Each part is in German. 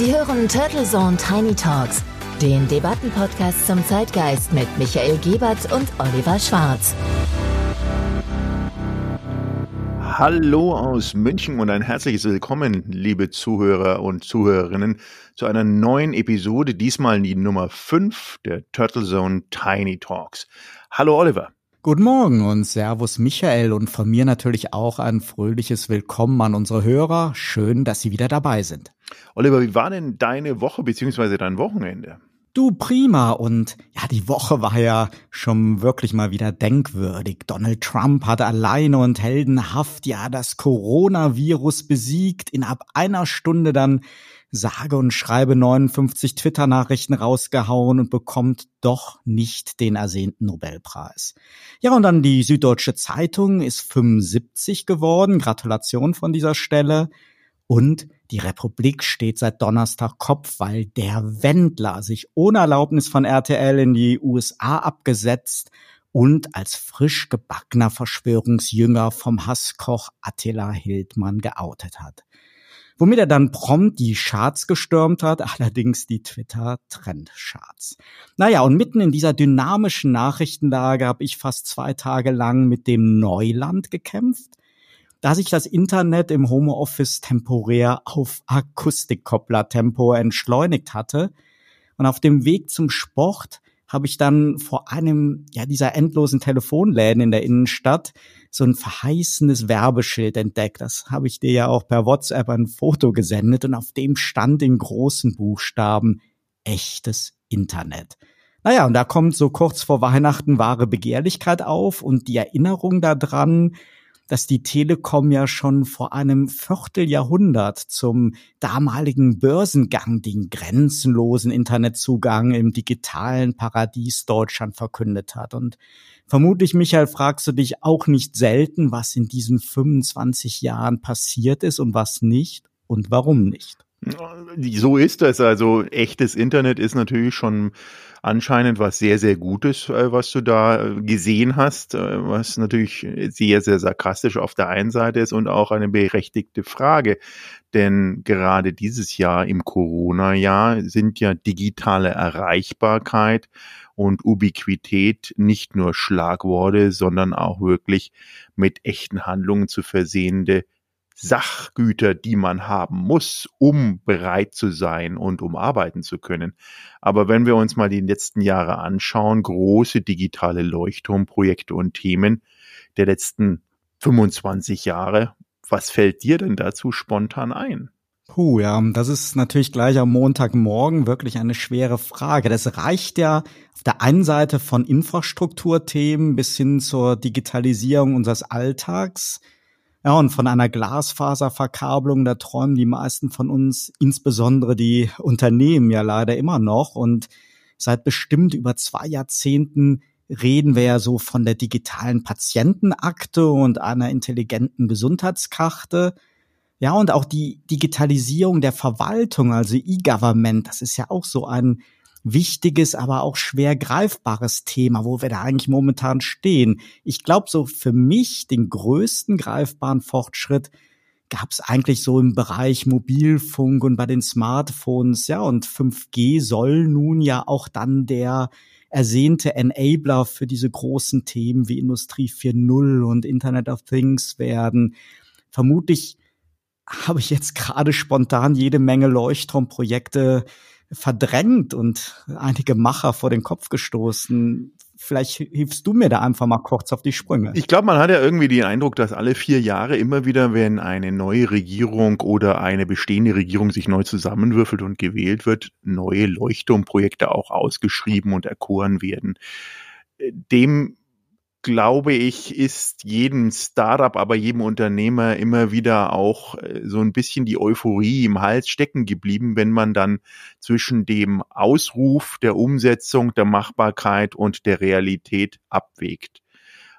Sie hören Turtle Zone Tiny Talks, den Debattenpodcast zum Zeitgeist mit Michael Gebert und Oliver Schwarz. Hallo aus München und ein herzliches Willkommen, liebe Zuhörer und Zuhörerinnen, zu einer neuen Episode, diesmal die Nummer 5 der Turtle Zone Tiny Talks. Hallo Oliver. Guten Morgen und Servus Michael und von mir natürlich auch ein fröhliches Willkommen an unsere Hörer. Schön, dass Sie wieder dabei sind. Oliver, wie war denn deine Woche bzw. dein Wochenende? Du prima und ja, die Woche war ja schon wirklich mal wieder denkwürdig. Donald Trump hat alleine und heldenhaft ja das Coronavirus besiegt, in ab einer Stunde dann sage und schreibe 59 Twitter-Nachrichten rausgehauen und bekommt doch nicht den ersehnten Nobelpreis. Ja, und dann die Süddeutsche Zeitung ist 75 geworden. Gratulation von dieser Stelle. Und die Republik steht seit Donnerstag Kopf, weil der Wendler sich ohne Erlaubnis von RTL in die USA abgesetzt und als frisch gebackener Verschwörungsjünger vom Hasskoch Attila Hildmann geoutet hat. Womit er dann prompt die Charts gestürmt hat, allerdings die Twitter-Trend-Charts. Naja, und mitten in dieser dynamischen Nachrichtenlage habe ich fast zwei Tage lang mit dem Neuland gekämpft da sich das Internet im Homeoffice temporär auf Akustikkopplertempo entschleunigt hatte. Und auf dem Weg zum Sport habe ich dann vor einem ja dieser endlosen Telefonläden in der Innenstadt so ein verheißendes Werbeschild entdeckt. Das habe ich dir ja auch per WhatsApp ein Foto gesendet und auf dem stand in großen Buchstaben echtes Internet. Naja, und da kommt so kurz vor Weihnachten wahre Begehrlichkeit auf und die Erinnerung daran, dass die Telekom ja schon vor einem Vierteljahrhundert zum damaligen Börsengang den grenzenlosen Internetzugang im digitalen Paradies Deutschland verkündet hat. Und vermutlich, Michael, fragst du dich auch nicht selten, was in diesen 25 Jahren passiert ist und was nicht und warum nicht. So ist das. Also echtes Internet ist natürlich schon anscheinend was sehr, sehr Gutes, äh, was du da äh, gesehen hast, äh, was natürlich sehr, sehr sarkastisch auf der einen Seite ist und auch eine berechtigte Frage. Denn gerade dieses Jahr im Corona-Jahr sind ja digitale Erreichbarkeit und Ubiquität nicht nur Schlagworte, sondern auch wirklich mit echten Handlungen zu versehende Sachgüter, die man haben muss, um bereit zu sein und um arbeiten zu können. Aber wenn wir uns mal die letzten Jahre anschauen, große digitale Leuchtturmprojekte und Themen der letzten 25 Jahre, was fällt dir denn dazu spontan ein? Puh, ja, das ist natürlich gleich am Montagmorgen wirklich eine schwere Frage. Das reicht ja auf der einen Seite von Infrastrukturthemen bis hin zur Digitalisierung unseres Alltags ja, und von einer Glasfaserverkabelung, da träumen die meisten von uns, insbesondere die Unternehmen ja leider immer noch. Und seit bestimmt über zwei Jahrzehnten reden wir ja so von der digitalen Patientenakte und einer intelligenten Gesundheitskarte. Ja, und auch die Digitalisierung der Verwaltung, also E-Government, das ist ja auch so ein wichtiges, aber auch schwer greifbares Thema, wo wir da eigentlich momentan stehen. Ich glaube, so für mich den größten greifbaren Fortschritt gab es eigentlich so im Bereich Mobilfunk und bei den Smartphones, ja, und 5G soll nun ja auch dann der ersehnte Enabler für diese großen Themen wie Industrie 4.0 und Internet of Things werden. Vermutlich habe ich jetzt gerade spontan jede Menge Leuchtturmprojekte verdrängt und einige Macher vor den Kopf gestoßen. Vielleicht hilfst du mir da einfach mal kurz auf die Sprünge. Ich glaube, man hat ja irgendwie den Eindruck, dass alle vier Jahre immer wieder, wenn eine neue Regierung oder eine bestehende Regierung sich neu zusammenwürfelt und gewählt wird, neue Leuchtturmprojekte auch ausgeschrieben und erkoren werden. Dem glaube ich, ist jedem Startup, aber jedem Unternehmer immer wieder auch äh, so ein bisschen die Euphorie im Hals stecken geblieben, wenn man dann zwischen dem Ausruf der Umsetzung, der Machbarkeit und der Realität abwägt.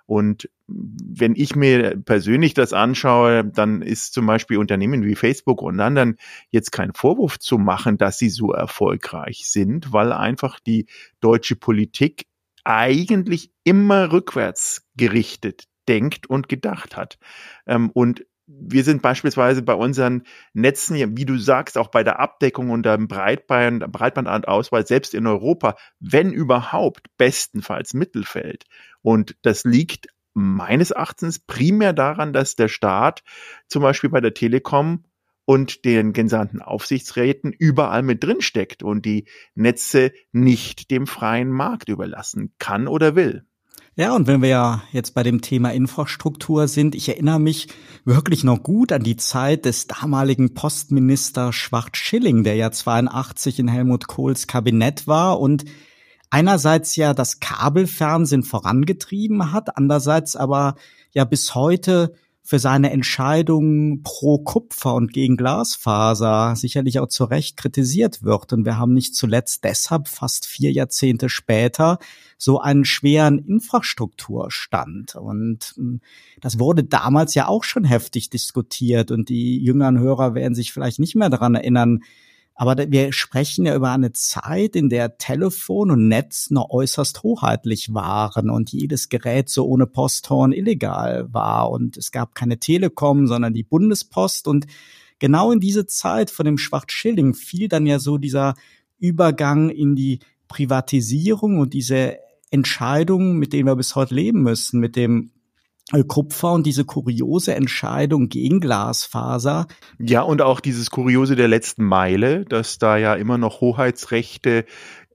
Und wenn ich mir persönlich das anschaue, dann ist zum Beispiel Unternehmen wie Facebook und anderen jetzt kein Vorwurf zu machen, dass sie so erfolgreich sind, weil einfach die deutsche Politik eigentlich immer rückwärts gerichtet denkt und gedacht hat. Ähm, und wir sind beispielsweise bei unseren Netzen, wie du sagst, auch bei der Abdeckung und dem Breitband, Breitbandauswahl, selbst in Europa, wenn überhaupt, bestenfalls Mittelfeld. Und das liegt meines Erachtens primär daran, dass der Staat zum Beispiel bei der Telekom und den genannten Aufsichtsräten überall mit drin steckt und die Netze nicht dem freien Markt überlassen kann oder will. Ja, und wenn wir ja jetzt bei dem Thema Infrastruktur sind, ich erinnere mich wirklich noch gut an die Zeit des damaligen Postminister Schwarz-Schilling, der ja 82 in Helmut Kohls Kabinett war und einerseits ja das Kabelfernsehen vorangetrieben hat, andererseits aber ja bis heute für seine Entscheidungen pro Kupfer und gegen Glasfaser sicherlich auch zu Recht kritisiert wird. Und wir haben nicht zuletzt deshalb fast vier Jahrzehnte später so einen schweren Infrastrukturstand. Und hm, das wurde damals ja auch schon heftig diskutiert. Und die jüngeren Hörer werden sich vielleicht nicht mehr daran erinnern, aber wir sprechen ja über eine Zeit, in der Telefon und Netz noch äußerst hoheitlich waren und jedes Gerät so ohne Posthorn illegal war. Und es gab keine Telekom, sondern die Bundespost. Und genau in diese Zeit von dem Schwarzschilling fiel dann ja so dieser Übergang in die Privatisierung und diese Entscheidung, mit denen wir bis heute leben müssen, mit dem Kupfer und diese kuriose Entscheidung gegen Glasfaser. Ja, und auch dieses Kuriose der letzten Meile, dass da ja immer noch Hoheitsrechte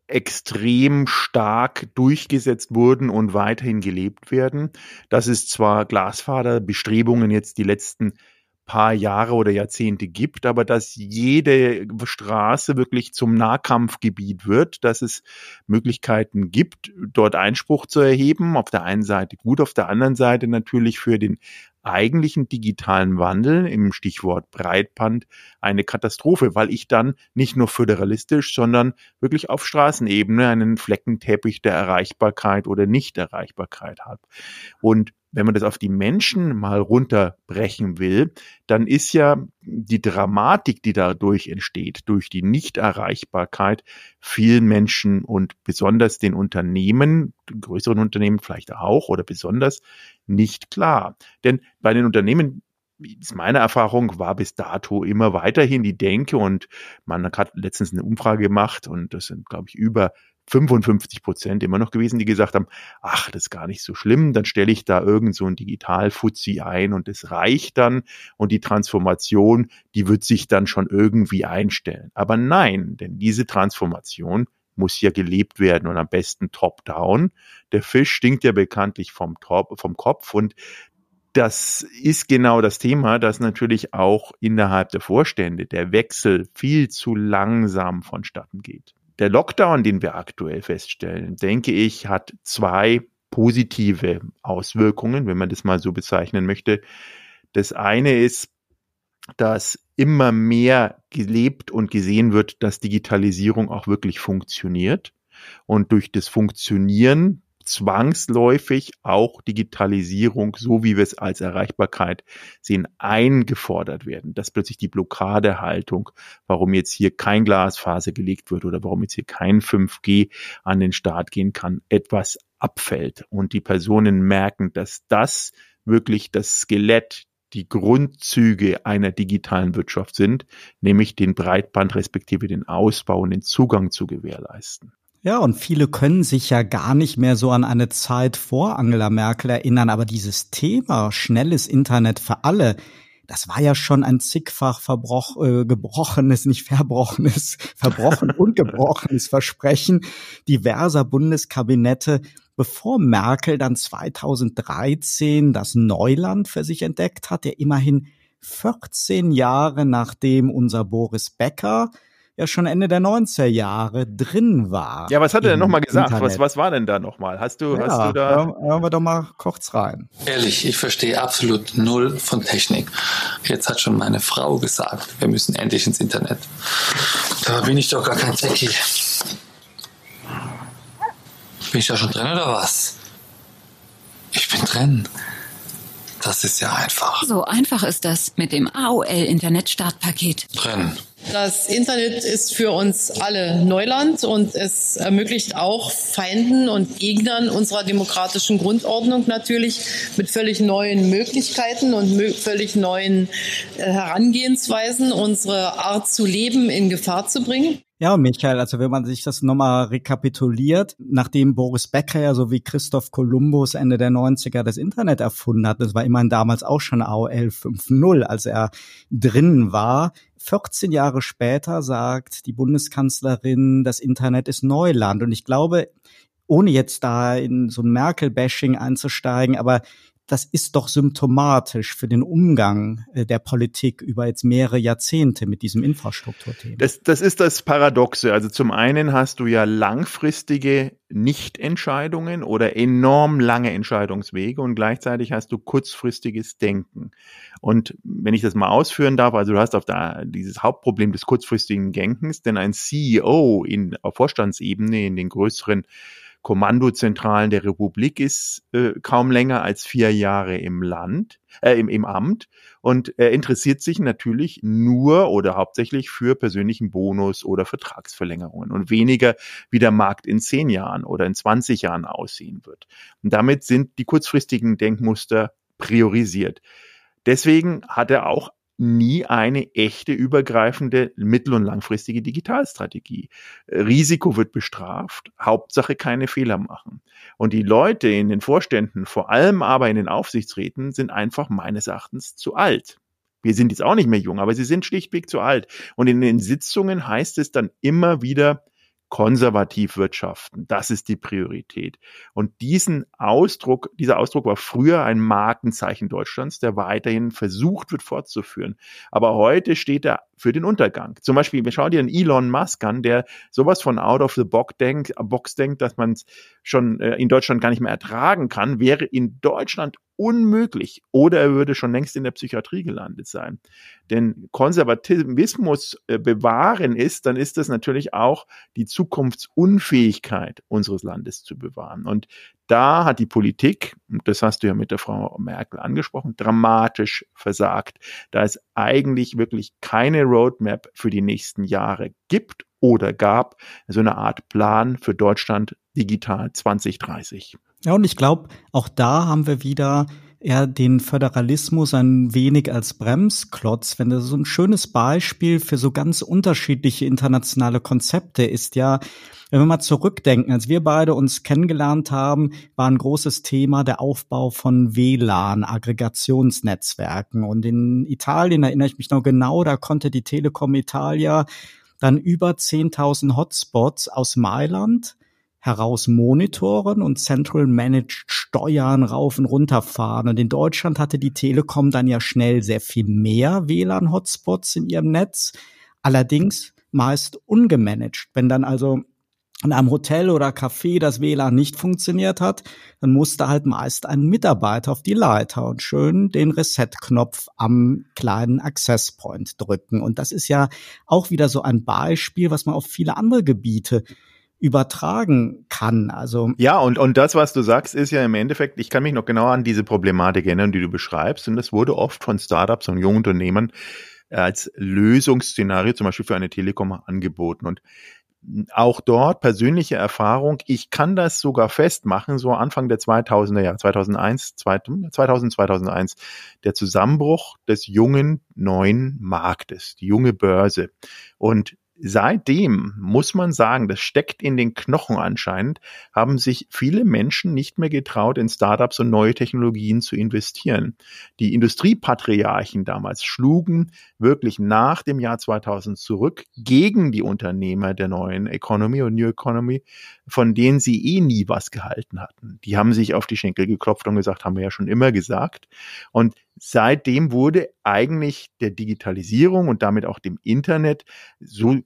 extrem stark durchgesetzt wurden und weiterhin gelebt werden. Das ist zwar Glasfaserbestrebungen jetzt die letzten paar Jahre oder Jahrzehnte gibt, aber dass jede Straße wirklich zum Nahkampfgebiet wird, dass es Möglichkeiten gibt, dort Einspruch zu erheben. Auf der einen Seite gut, auf der anderen Seite natürlich für den eigentlichen digitalen Wandel im Stichwort Breitband eine Katastrophe, weil ich dann nicht nur föderalistisch, sondern wirklich auf Straßenebene einen Fleckenteppich der Erreichbarkeit oder Nichterreichbarkeit habe. Und wenn man das auf die Menschen mal runterbrechen will, dann ist ja die Dramatik, die dadurch entsteht, durch die Nichterreichbarkeit vielen Menschen und besonders den Unternehmen, größeren Unternehmen vielleicht auch oder besonders nicht klar. Denn bei den Unternehmen ist meine Erfahrung, war bis dato immer weiterhin die Denke und man hat letztens eine Umfrage gemacht und das sind, glaube ich, über 55 Prozent immer noch gewesen, die gesagt haben, ach, das ist gar nicht so schlimm, dann stelle ich da irgend so ein Digital-Fuzzi ein und es reicht dann und die Transformation, die wird sich dann schon irgendwie einstellen. Aber nein, denn diese Transformation muss ja gelebt werden und am besten top-down. Der Fisch stinkt ja bekanntlich vom, top, vom Kopf und das ist genau das Thema, dass natürlich auch innerhalb der Vorstände der Wechsel viel zu langsam vonstatten geht. Der Lockdown, den wir aktuell feststellen, denke ich, hat zwei positive Auswirkungen, wenn man das mal so bezeichnen möchte. Das eine ist, dass immer mehr gelebt und gesehen wird, dass Digitalisierung auch wirklich funktioniert. Und durch das Funktionieren zwangsläufig auch Digitalisierung, so wie wir es als Erreichbarkeit sehen, eingefordert werden. Dass plötzlich die Blockadehaltung, warum jetzt hier kein Glasfaser gelegt wird oder warum jetzt hier kein 5G an den Start gehen kann, etwas abfällt. Und die Personen merken, dass das wirklich das Skelett, die Grundzüge einer digitalen Wirtschaft sind, nämlich den Breitband respektive den Ausbau und den Zugang zu gewährleisten. Ja, und viele können sich ja gar nicht mehr so an eine Zeit vor Angela Merkel erinnern, aber dieses Thema schnelles Internet für alle, das war ja schon ein zigfach verbroch, äh, gebrochenes, nicht verbrochenes, verbrochen und gebrochenes Versprechen diverser Bundeskabinette, bevor Merkel dann 2013 das Neuland für sich entdeckt hat, der immerhin 14 Jahre nachdem unser Boris Becker ja schon Ende der 90er Jahre drin war. Ja, was hat er denn nochmal gesagt? Was, was war denn da nochmal? Hast du, ja, hast du da. Hören wir doch mal kurz rein. Ehrlich, ich verstehe absolut null von Technik. Jetzt hat schon meine Frau gesagt, wir müssen endlich ins Internet. Da bin ich doch gar kein Techie. Bin ich da schon drin oder was? Ich bin drin. Das ist ja einfach. So einfach ist das mit dem AOL Internet Startpaket. Drin. Das Internet ist für uns alle Neuland und es ermöglicht auch Feinden und Gegnern unserer demokratischen Grundordnung natürlich mit völlig neuen Möglichkeiten und völlig neuen äh, Herangehensweisen unsere Art zu leben in Gefahr zu bringen. Ja, Michael, also wenn man sich das nochmal rekapituliert, nachdem Boris Becker ja so wie Christoph Kolumbus Ende der 90er das Internet erfunden hat, das war immerhin damals auch schon AOL 5.0, als er drin war, 14 Jahre später sagt die Bundeskanzlerin, das Internet ist Neuland. Und ich glaube, ohne jetzt da in so ein Merkel-Bashing einzusteigen, aber das ist doch symptomatisch für den Umgang äh, der Politik über jetzt mehrere Jahrzehnte mit diesem Infrastrukturthema. Das, das ist das Paradoxe. Also zum einen hast du ja langfristige Nichtentscheidungen oder enorm lange Entscheidungswege und gleichzeitig hast du kurzfristiges Denken. Und wenn ich das mal ausführen darf, also du hast auf der, dieses Hauptproblem des kurzfristigen Denkens, denn ein CEO in, auf Vorstandsebene in den größeren Kommandozentralen der Republik ist äh, kaum länger als vier Jahre im Land, äh, im, im Amt und er interessiert sich natürlich nur oder hauptsächlich für persönlichen Bonus oder Vertragsverlängerungen und weniger, wie der Markt in zehn Jahren oder in 20 Jahren aussehen wird. Und damit sind die kurzfristigen Denkmuster priorisiert. Deswegen hat er auch nie eine echte übergreifende mittel- und langfristige Digitalstrategie. Risiko wird bestraft, Hauptsache keine Fehler machen. Und die Leute in den Vorständen, vor allem aber in den Aufsichtsräten, sind einfach meines Erachtens zu alt. Wir sind jetzt auch nicht mehr jung, aber sie sind schlichtweg zu alt. Und in den Sitzungen heißt es dann immer wieder, konservativ wirtschaften. Das ist die Priorität. Und diesen Ausdruck, dieser Ausdruck war früher ein Markenzeichen Deutschlands, der weiterhin versucht wird fortzuführen. Aber heute steht er für den Untergang. Zum Beispiel, wir schauen dir einen Elon Musk an, der sowas von out of the box denkt, Box denkt dass man es schon äh, in Deutschland gar nicht mehr ertragen kann, wäre in Deutschland unmöglich oder er würde schon längst in der Psychiatrie gelandet sein. Denn Konservatismus äh, bewahren ist, dann ist das natürlich auch die Zukunftsunfähigkeit unseres Landes zu bewahren. Und da hat die Politik, das hast du ja mit der Frau Merkel angesprochen, dramatisch versagt, da es eigentlich wirklich keine Roadmap für die nächsten Jahre gibt oder gab, so eine Art Plan für Deutschland digital 2030. Ja, und ich glaube, auch da haben wir wieder eher den Föderalismus ein wenig als Bremsklotz, wenn das so ein schönes Beispiel für so ganz unterschiedliche internationale Konzepte ist ja, wenn wir mal zurückdenken, als wir beide uns kennengelernt haben, war ein großes Thema der Aufbau von WLAN, Aggregationsnetzwerken. Und in Italien erinnere ich mich noch genau, da konnte die Telekom Italia dann über 10.000 Hotspots aus Mailand heraus monitoren und Central Managed steuern, rauf und runter fahren. Und in Deutschland hatte die Telekom dann ja schnell sehr viel mehr WLAN-Hotspots in ihrem Netz. Allerdings meist ungemanagt. Wenn dann also in einem Hotel oder Café das WLAN nicht funktioniert hat, dann musste halt meist ein Mitarbeiter auf die Leiter und schön den Reset-Knopf am kleinen Access Point drücken. Und das ist ja auch wieder so ein Beispiel, was man auf viele andere Gebiete übertragen kann. Also ja, und und das, was du sagst, ist ja im Endeffekt, ich kann mich noch genau an diese Problematik erinnern, die du beschreibst, und das wurde oft von Startups und jungen Unternehmen als Lösungsszenario zum Beispiel für eine Telekom angeboten. Und auch dort persönliche Erfahrung. Ich kann das sogar festmachen, so Anfang der 2000er Jahre, 2001, 2000, 2001, der Zusammenbruch des jungen neuen Marktes, die junge Börse. Und seitdem muss man sagen, das steckt in den Knochen anscheinend, haben sich viele Menschen nicht mehr getraut, in Startups und neue Technologien zu investieren. Die Industriepatriarchen damals schlugen wirklich nach dem Jahr 2000 zurück gegen die Unternehmer der neuen Economy und New Economy, von denen sie eh nie was gehalten hatten. Die haben sich auf die Schenkel geklopft und gesagt, haben wir ja schon immer gesagt. Und seitdem wurde eigentlich der Digitalisierung und damit auch dem Internet so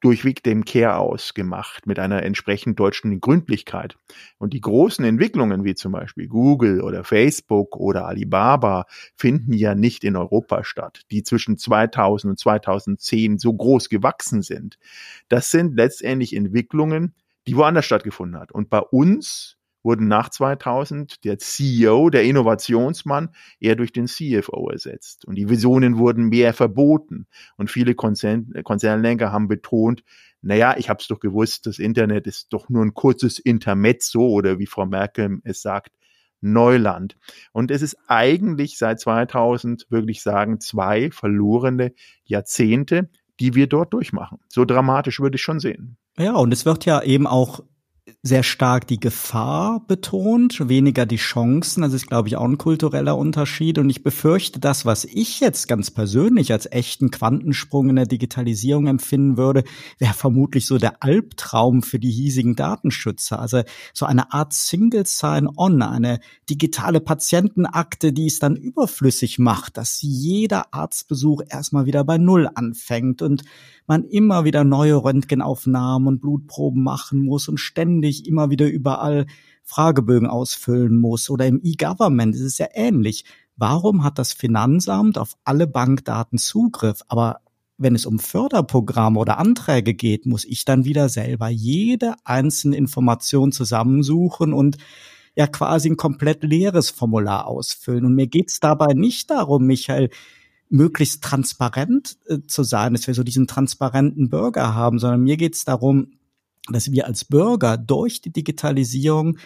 durchweg dem Care ausgemacht mit einer entsprechend deutschen Gründlichkeit. Und die großen Entwicklungen wie zum Beispiel Google oder Facebook oder Alibaba finden ja nicht in Europa statt, die zwischen 2000 und 2010 so groß gewachsen sind. Das sind letztendlich Entwicklungen, die woanders stattgefunden hat. Und bei uns wurden nach 2000 der CEO, der Innovationsmann, eher durch den CFO ersetzt. Und die Visionen wurden mehr verboten. Und viele Konzern, Konzernlenker haben betont, naja, ich habe es doch gewusst, das Internet ist doch nur ein kurzes Intermezzo oder wie Frau Merkel es sagt, Neuland. Und es ist eigentlich seit 2000, wirklich sagen, zwei verlorene Jahrzehnte, die wir dort durchmachen. So dramatisch würde ich schon sehen. Ja, und es wird ja eben auch sehr stark die Gefahr betont, weniger die Chancen. Das ist, glaube ich, auch ein kultureller Unterschied. Und ich befürchte, das, was ich jetzt ganz persönlich als echten Quantensprung in der Digitalisierung empfinden würde, wäre vermutlich so der Albtraum für die hiesigen Datenschützer. Also so eine Art Single Sign-On, eine digitale Patientenakte, die es dann überflüssig macht, dass jeder Arztbesuch erstmal wieder bei Null anfängt und man immer wieder neue Röntgenaufnahmen und Blutproben machen muss und ständig immer wieder überall Fragebögen ausfüllen muss. Oder im E-Government ist es ja ähnlich. Warum hat das Finanzamt auf alle Bankdaten Zugriff, aber wenn es um Förderprogramme oder Anträge geht, muss ich dann wieder selber jede einzelne Information zusammensuchen und ja quasi ein komplett leeres Formular ausfüllen. Und mir geht's dabei nicht darum, Michael, möglichst transparent äh, zu sein, dass wir so diesen transparenten Bürger haben, sondern mir geht es darum, dass wir als Bürger durch die Digitalisierung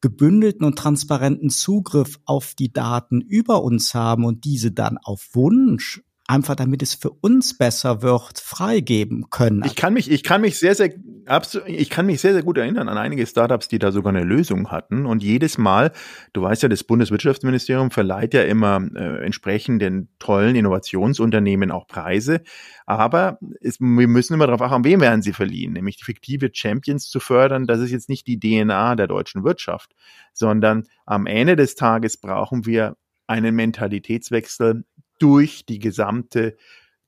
gebündelten und transparenten Zugriff auf die Daten über uns haben und diese dann auf Wunsch einfach damit es für uns besser wird, freigeben können. Ich kann mich, ich kann mich sehr, sehr, ich kann mich sehr, sehr gut erinnern an einige Startups, die da sogar eine Lösung hatten. Und jedes Mal, du weißt ja, das Bundeswirtschaftsministerium verleiht ja immer äh, entsprechend den tollen Innovationsunternehmen auch Preise. Aber es, wir müssen immer darauf achten, wem werden sie verliehen, nämlich die fiktive Champions zu fördern. Das ist jetzt nicht die DNA der deutschen Wirtschaft, sondern am Ende des Tages brauchen wir einen Mentalitätswechsel durch die gesamte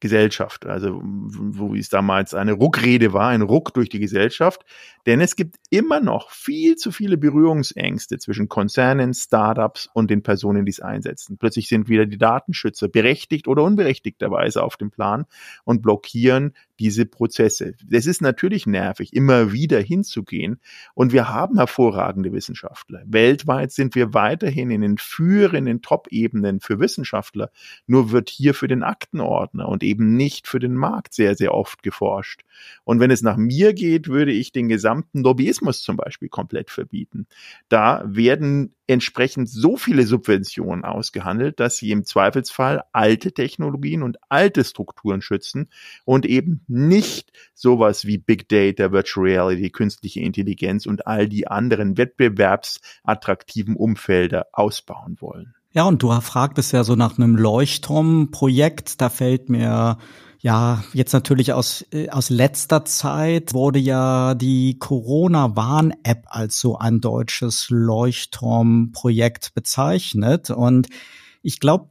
Gesellschaft. Also wo es damals eine Ruckrede war, ein Ruck durch die Gesellschaft. Denn es gibt immer noch viel zu viele Berührungsängste zwischen Konzernen, Startups und den Personen, die es einsetzen. Plötzlich sind wieder die Datenschützer berechtigt oder unberechtigterweise auf dem Plan und blockieren diese Prozesse. Es ist natürlich nervig, immer wieder hinzugehen. Und wir haben hervorragende Wissenschaftler. Weltweit sind wir weiterhin in den führenden Top-Ebenen für Wissenschaftler. Nur wird hier für den Aktenordner und eben nicht für den Markt sehr, sehr oft geforscht. Und wenn es nach mir geht, würde ich den gesamten Lobbyismus zum Beispiel komplett verbieten. Da werden entsprechend so viele Subventionen ausgehandelt, dass sie im Zweifelsfall alte Technologien und alte Strukturen schützen und eben nicht sowas wie Big Data, Virtual Reality, künstliche Intelligenz und all die anderen wettbewerbsattraktiven Umfelder ausbauen wollen. Ja, und du fragtest ja so nach einem Leuchtturmprojekt. Da fällt mir ja, jetzt natürlich aus, äh, aus letzter Zeit wurde ja die Corona-Warn-App als so ein deutsches Leuchtturmprojekt bezeichnet. Und ich glaube,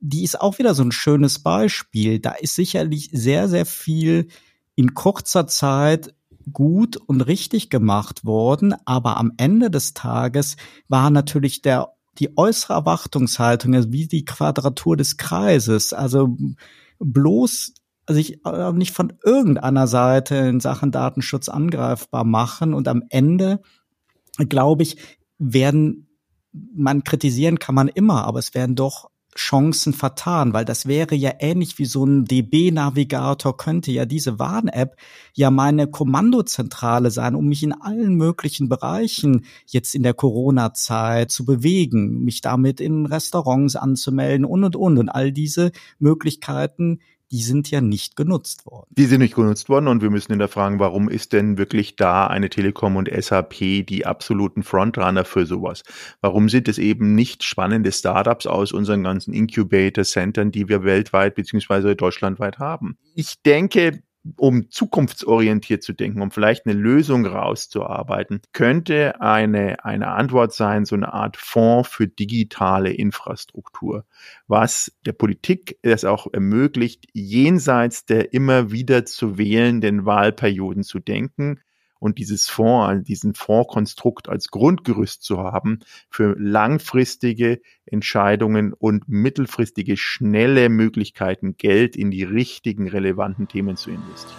die ist auch wieder so ein schönes Beispiel. Da ist sicherlich sehr, sehr viel in kurzer Zeit gut und richtig gemacht worden, aber am Ende des Tages war natürlich der die äußere Erwartungshaltung, also wie die Quadratur des Kreises, also bloß sich äh, nicht von irgendeiner Seite in Sachen Datenschutz angreifbar machen und am Ende, glaube ich, werden man kritisieren kann man immer, aber es werden doch Chancen vertan, weil das wäre ja ähnlich wie so ein DB-Navigator könnte ja diese Warn-App ja meine Kommandozentrale sein, um mich in allen möglichen Bereichen jetzt in der Corona-Zeit zu bewegen, mich damit in Restaurants anzumelden und und und. Und all diese Möglichkeiten, die sind ja nicht genutzt worden. Die sind nicht genutzt worden und wir müssen hinterfragen, warum ist denn wirklich da eine Telekom und SAP die absoluten Frontrunner für sowas? Warum sind es eben nicht spannende Startups aus unseren ganzen Incubator-Centern, die wir weltweit beziehungsweise deutschlandweit haben? Ich denke, um zukunftsorientiert zu denken, um vielleicht eine Lösung rauszuarbeiten, könnte eine, eine Antwort sein, so eine Art Fonds für digitale Infrastruktur, was der Politik es auch ermöglicht, jenseits der immer wieder zu wählenden Wahlperioden zu denken, und dieses Fonds, diesen Fondskonstrukt als Grundgerüst zu haben für langfristige Entscheidungen und mittelfristige schnelle Möglichkeiten, Geld in die richtigen relevanten Themen zu investieren.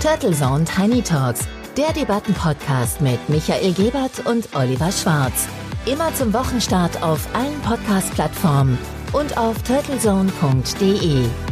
Turtle Zone Tiny Talks Der Debattenpodcast mit Michael Gebert und Oliver Schwarz. Immer zum Wochenstart auf allen Podcast-Plattformen und auf turtlezone.de.